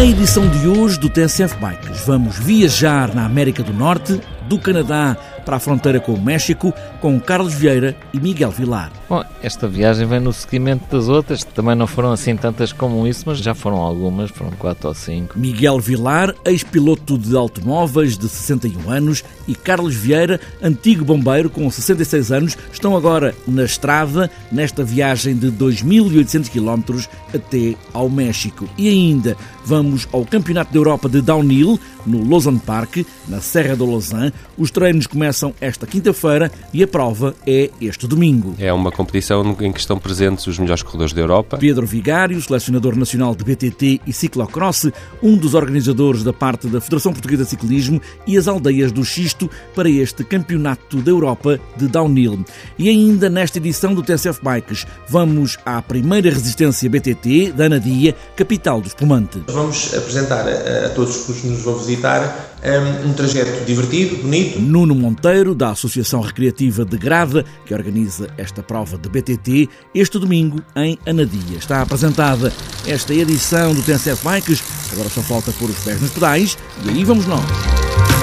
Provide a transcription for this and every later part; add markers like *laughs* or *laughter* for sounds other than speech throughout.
Na edição de hoje do TSF Bikes, vamos viajar na América do Norte, do Canadá para a fronteira com o México, com Carlos Vieira e Miguel Vilar. Bom, esta viagem vem no seguimento das outras, também não foram assim tantas como isso, mas já foram algumas, foram quatro ou cinco. Miguel Vilar, ex-piloto de automóveis de 61 anos, e Carlos Vieira, antigo bombeiro com 66 anos, estão agora na estrada nesta viagem de 2.800 km até ao México. E ainda vamos ao Campeonato da Europa de Downhill, no Lausanne Park, na Serra do Lausanne. Os treinos começam esta quinta-feira e a prova é este domingo. É uma competição em que estão presentes os melhores corredores da Europa. Pedro Vigário, selecionador nacional de BTT e ciclocross, um dos organizadores da parte da Federação Portuguesa de Ciclismo e as aldeias do Xisto para este Campeonato da Europa de Downhill. E ainda nesta edição do TSF Bikes, vamos à primeira resistência BTT da Anadia, capital do espumante. Vamos apresentar a, a todos os que nos vão visitar um, um trajeto divertido, bonito. Nuno Monteiro, da Associação Recreativa de Grada, que organiza esta prova de BTT, este domingo em Anadia. Está apresentada esta edição do TNCF Bikes, agora só falta pôr os pés nos pedais e aí vamos nós.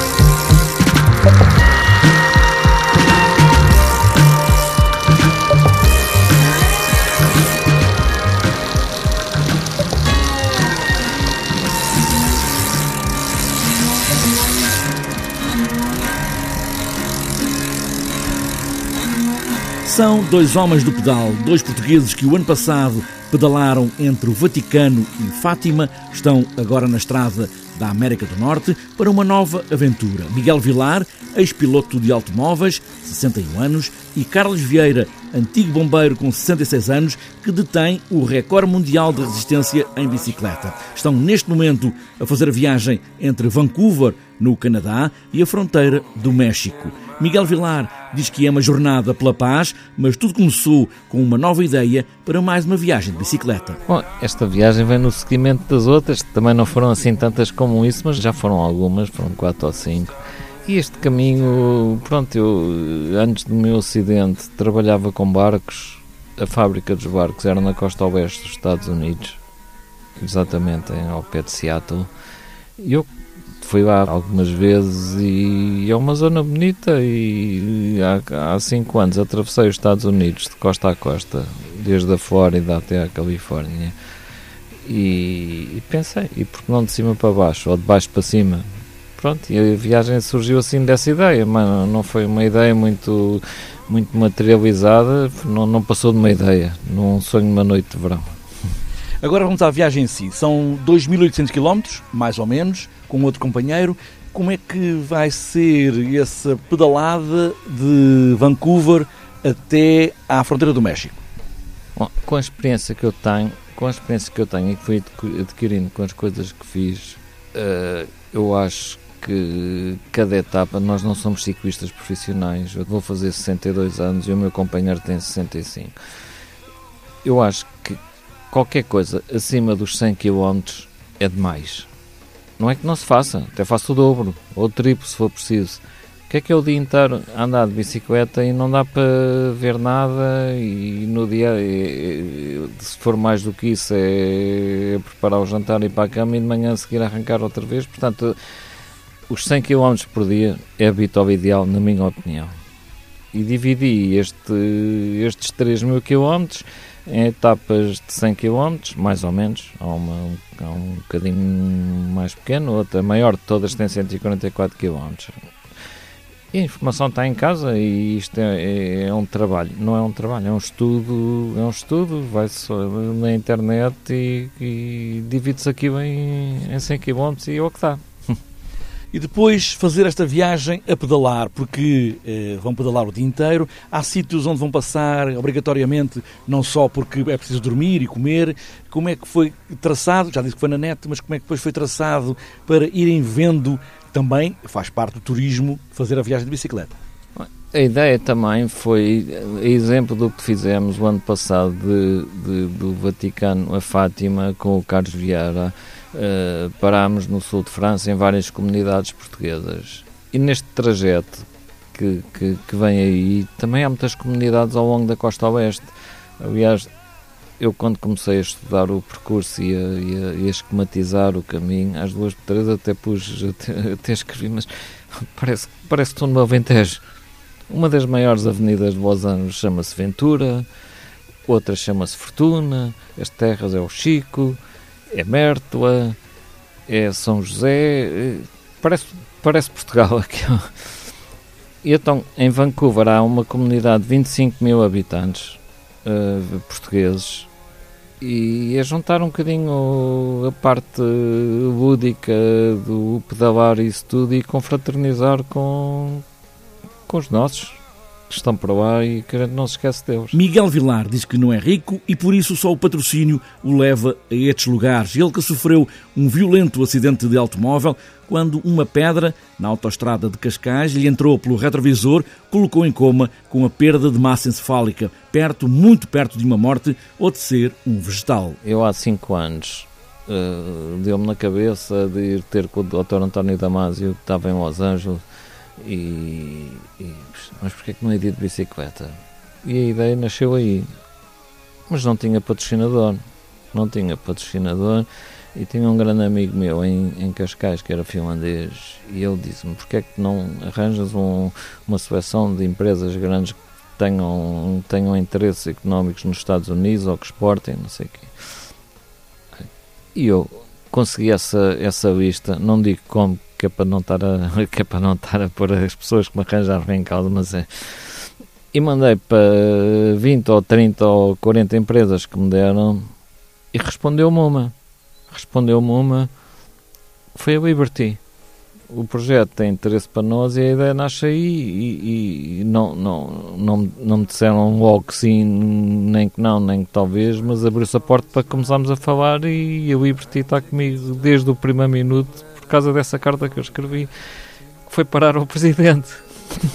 São dois homens do pedal, dois portugueses que o ano passado pedalaram entre o Vaticano e Fátima, estão agora na estrada da América do Norte para uma nova aventura. Miguel Vilar, ex-piloto de automóveis, 61 anos, e Carlos Vieira, antigo bombeiro com 66 anos, que detém o recorde mundial de resistência em bicicleta. Estão neste momento a fazer a viagem entre Vancouver, no Canadá, e a fronteira do México. Miguel Vilar diz que é uma jornada pela paz, mas tudo começou com uma nova ideia para mais uma viagem de bicicleta. Bom, esta viagem vem no seguimento das outras, também não foram assim tantas como isso, mas já foram algumas, foram quatro ou cinco. E este caminho, pronto, eu antes do meu acidente trabalhava com barcos, a fábrica dos barcos era na costa oeste dos Estados Unidos, exatamente ao pé de Seattle. Eu fui lá algumas vezes e é uma zona bonita e há, há cinco anos atravessei os Estados Unidos de costa a costa, desde a Flórida até a Califórnia e, e pensei, e porque não de cima para baixo ou de baixo para cima? Pronto, e a viagem surgiu assim dessa ideia, mas não foi uma ideia muito, muito materializada, não, não passou de uma ideia, num sonho de uma noite de verão. Agora vamos à viagem em si. São 2.800 km, mais ou menos, com outro companheiro. Como é que vai ser essa pedalada de Vancouver até à fronteira do México? Bom, com a experiência que eu tenho, com a experiência que eu tenho e que fui adquirindo com as coisas que fiz, uh, eu acho que cada etapa, nós não somos ciclistas profissionais. Eu vou fazer 62 anos e o meu companheiro tem 65. Eu acho que qualquer coisa acima dos 100 km é demais. Não é que não se faça, até faço o dobro ou o triplo se for preciso. O que é que é o dia inteiro andar de bicicleta e não dá para ver nada e no dia, se for mais do que isso, é preparar o jantar e ir para a cama e de manhã a seguir arrancar outra vez. Portanto, os 100 km por dia é a vitória ideal, na minha opinião. E dividi este, estes 3 mil km em etapas de 100 km, mais ou menos. Há, uma, há um bocadinho mais pequeno, outra maior de todas tem 144 km. E a informação está em casa e isto é, é, é, um trabalho, não é um trabalho, é um estudo, é um estudo, vai-se na internet e, e divide-se aqui em, em 100 km e é o que dá e depois fazer esta viagem a pedalar, porque eh, vão pedalar o dia inteiro. Há sítios onde vão passar obrigatoriamente, não só porque é preciso dormir e comer. Como é que foi traçado? Já disse que foi na net, mas como é que depois foi traçado para irem vendo também, faz parte do turismo, fazer a viagem de bicicleta? A ideia também foi, exemplo do que fizemos o ano passado de, de, do Vaticano a Fátima com o Carlos Vieira Uh, parámos no sul de França, em várias comunidades portuguesas. E neste trajeto que, que, que, vem aí, também há muitas comunidades ao longo da costa oeste. Aliás, eu quando comecei a estudar o percurso e a, e a, e a esquematizar o caminho, às duas três até pus, até, até escrevi, mas parece, parece que estou no. Uma das maiores avenidas de Los Angeles chama-se Ventura, outra chama-se Fortuna, as terras é o Chico, é Mértola, é São José, parece, parece Portugal *laughs* aqui. E então, em Vancouver há uma comunidade de 25 mil habitantes uh, portugueses e a juntar um bocadinho a parte lúdica do pedalar e isso tudo e confraternizar com, com os nossos que estão para lá e que a gente não se esquece deles. Miguel Vilar diz que não é rico e por isso só o patrocínio o leva a estes lugares. Ele que sofreu um violento acidente de automóvel quando uma pedra na autoestrada de Cascais lhe entrou pelo retrovisor, colocou em coma com a perda de massa encefálica, perto, muito perto de uma morte ou de ser um vegetal. Eu há cinco anos uh, deu-me na cabeça de ir ter com o Dr. António Damasio, que estava em Los Angeles, e, e mas porquê que não é dia de bicicleta? E a ideia nasceu aí. Mas não tinha patrocinador. Não tinha patrocinador. E tinha um grande amigo meu em, em Cascais, que era finlandês, e ele disse-me: porquê é que não arranjas um, uma seleção de empresas grandes que tenham, tenham interesses económicos nos Estados Unidos ou que exportem, não sei o quê. E eu consegui essa, essa lista, não digo como, que é para não estar a, *laughs* que é para não estar a pôr as pessoas que me arranjaram em causa, mas é. E mandei para 20 ou 30 ou 40 empresas que me deram e respondeu-me uma. Respondeu-me uma. Foi a Liberty. O projeto tem interesse para nós e a ideia nasce aí e, e não, não, não, não me disseram logo que sim, nem que não, nem que talvez, mas abriu-se a porta para começarmos a falar e a Liberty está comigo desde o primeiro minuto por causa dessa carta que eu escrevi, que foi parar ao Presidente.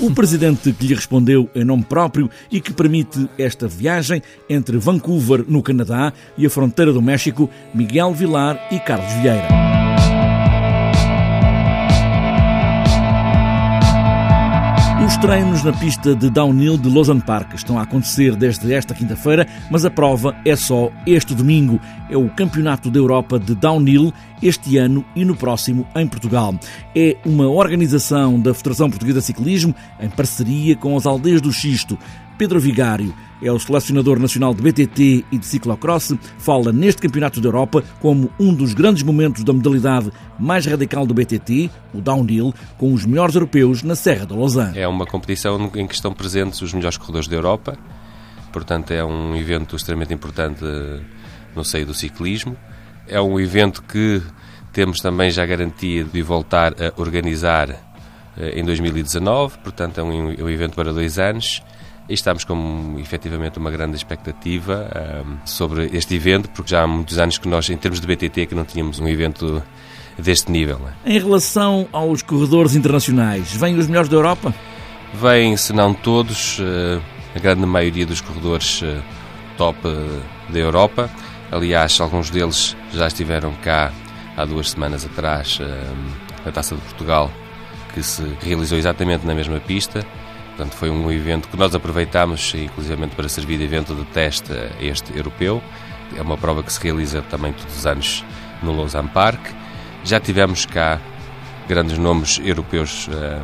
O Presidente que lhe respondeu em nome próprio e que permite esta viagem entre Vancouver, no Canadá, e a fronteira do México, Miguel Vilar e Carlos Vieira. Os treinos na pista de downhill de Lausanne Park estão a acontecer desde esta quinta-feira, mas a prova é só este domingo. É o Campeonato da Europa de Downhill este ano e no próximo em Portugal. É uma organização da Federação Portuguesa de Ciclismo em parceria com as aldeias do Xisto. Pedro Vigário é o selecionador nacional de BTT e de ciclocross, fala neste Campeonato da Europa como um dos grandes momentos da modalidade mais radical do BTT, o downhill, com os melhores europeus na Serra da Lausanne. É uma competição em que estão presentes os melhores corredores da Europa, portanto é um evento extremamente importante no seio do ciclismo. É um evento que temos também já garantia de voltar a organizar eh, em 2019, portanto é um, é um evento para dois anos e estamos com efetivamente uma grande expectativa um, sobre este evento, porque já há muitos anos que nós, em termos de BTT, que não tínhamos um evento deste nível. Em relação aos corredores internacionais, vêm os melhores da Europa? Vêm, se não todos, uh, a grande maioria dos corredores uh, top uh, da Europa. Aliás, alguns deles já estiveram cá há duas semanas atrás, na Taça de Portugal, que se realizou exatamente na mesma pista. Portanto, foi um evento que nós aproveitámos, inclusive para servir de evento de teste este europeu. É uma prova que se realiza também todos os anos no Lausanne Park. Já tivemos cá grandes nomes europeus uh,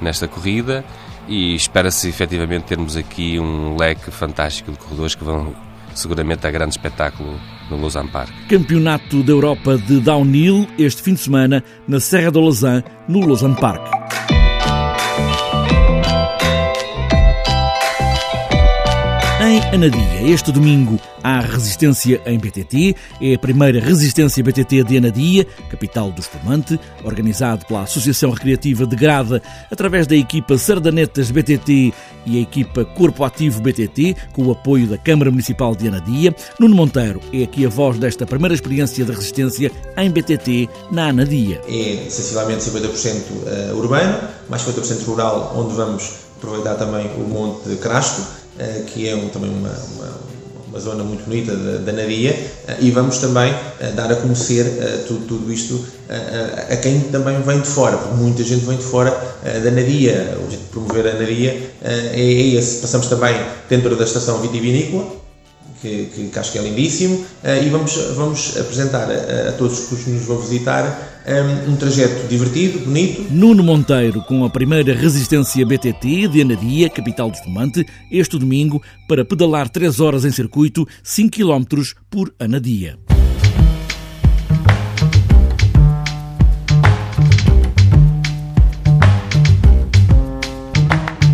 nesta corrida e espera-se efetivamente termos aqui um leque fantástico de corredores que vão seguramente a grande espetáculo no Lausanne Park. Campeonato da Europa de Downhill este fim de semana na Serra do Lausanne, no Lausanne Park. Anadia, este domingo há resistência em BTT. É a primeira resistência BTT de Anadia, capital do espumante, organizado pela Associação Recreativa de Grada, através da equipa Sardanetas BTT e a equipa Corpo Ativo BTT, com o apoio da Câmara Municipal de Anadia. Nuno Monteiro é aqui a voz desta primeira experiência de resistência em BTT na Anadia. É sensivelmente 50% eh, urbano, mais 50% rural, onde vamos aproveitar também o Monte Crasto que é um, também uma, uma, uma, zona muito bonita da, da Nadia, eh, e vamos também eh, dar a conhecer tudo, tudo isto a, a, quem também vem de fora, porque muita gente vem de fora da Nadia, o jeito de promover a Nadia é esse. Passamos também dentro da estação vitivinícola, que, que, que acho que é lindíssimo, e vamos, vamos apresentar a, a todos os que nos vão visitar um, um trajeto divertido, bonito. Nuno Monteiro, com a primeira resistência BTT de Anadia, capital do Espumante, este domingo, para pedalar 3 horas em circuito, 5 km por Anadia.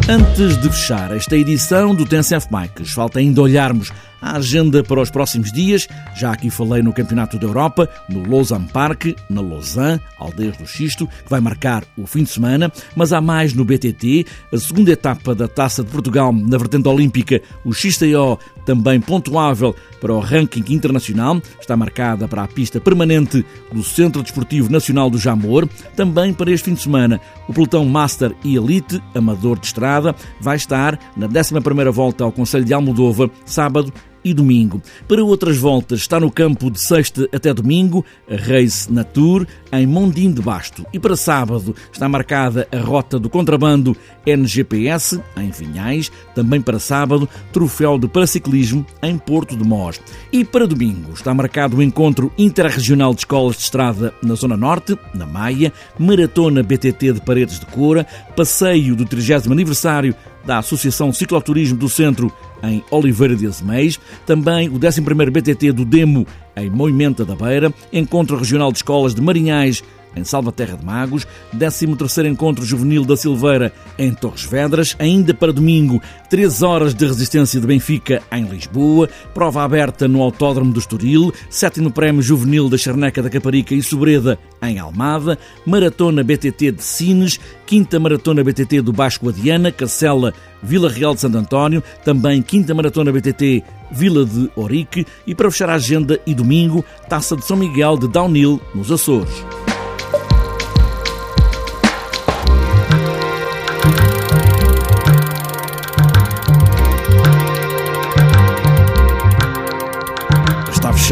Antes de fechar esta edição do TNCF Bikes, falta ainda olharmos a agenda para os próximos dias. Já aqui falei no Campeonato da Europa, no Lausanne Park, na Lausanne, Aldeias do Xisto, que vai marcar o fim de semana, mas há mais no BTT, a segunda etapa da Taça de Portugal na vertente olímpica, o XTO, também pontuável para o ranking internacional, está marcada para a pista permanente do Centro Desportivo Nacional do Jamor. Também para este fim de semana, o pelotão Master e Elite, amador de estrada, vai estar na 11ª volta ao Conselho de Almodova, sábado e domingo. Para outras voltas, está no campo de sexta até domingo a Race Natur em Mondim de Basto. E para sábado está marcada a rota do contrabando NGPS em Vinhais. Também para sábado, troféu de paraciclismo em Porto de Mós. E para domingo está marcado o encontro interregional de escolas de estrada na Zona Norte, na Maia, maratona BTT de Paredes de Cora, passeio do 30 aniversário da Associação Cicloturismo do Centro em Oliveira de Azeméis, também o 11º BTT do Demo em Moimenta da Beira, Encontro Regional de Escolas de Marinhais em Salvaterra de Magos, 13º Encontro Juvenil da Silveira em Torres Vedras, ainda para domingo, 3 horas de resistência de Benfica em Lisboa, prova aberta no Autódromo do Estoril, 7 Prémio Juvenil da Charneca da Caparica e Sobreda em Almada, Maratona BTT de Sines, 5 Maratona BTT do Baixo Guadiana, Cacela, Vila Real de Santo António, também 5 Maratona BTT Vila de Orique e para fechar a agenda e domingo, Taça de São Miguel de Downhill nos Açores.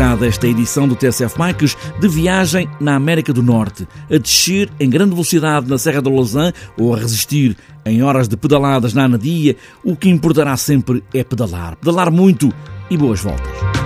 Fechada esta edição do TSF Bikes de viagem na América do Norte, a descer em grande velocidade na Serra da Lausanne ou a resistir em horas de pedaladas na Anadia, o que importará sempre é pedalar. Pedalar muito e boas voltas.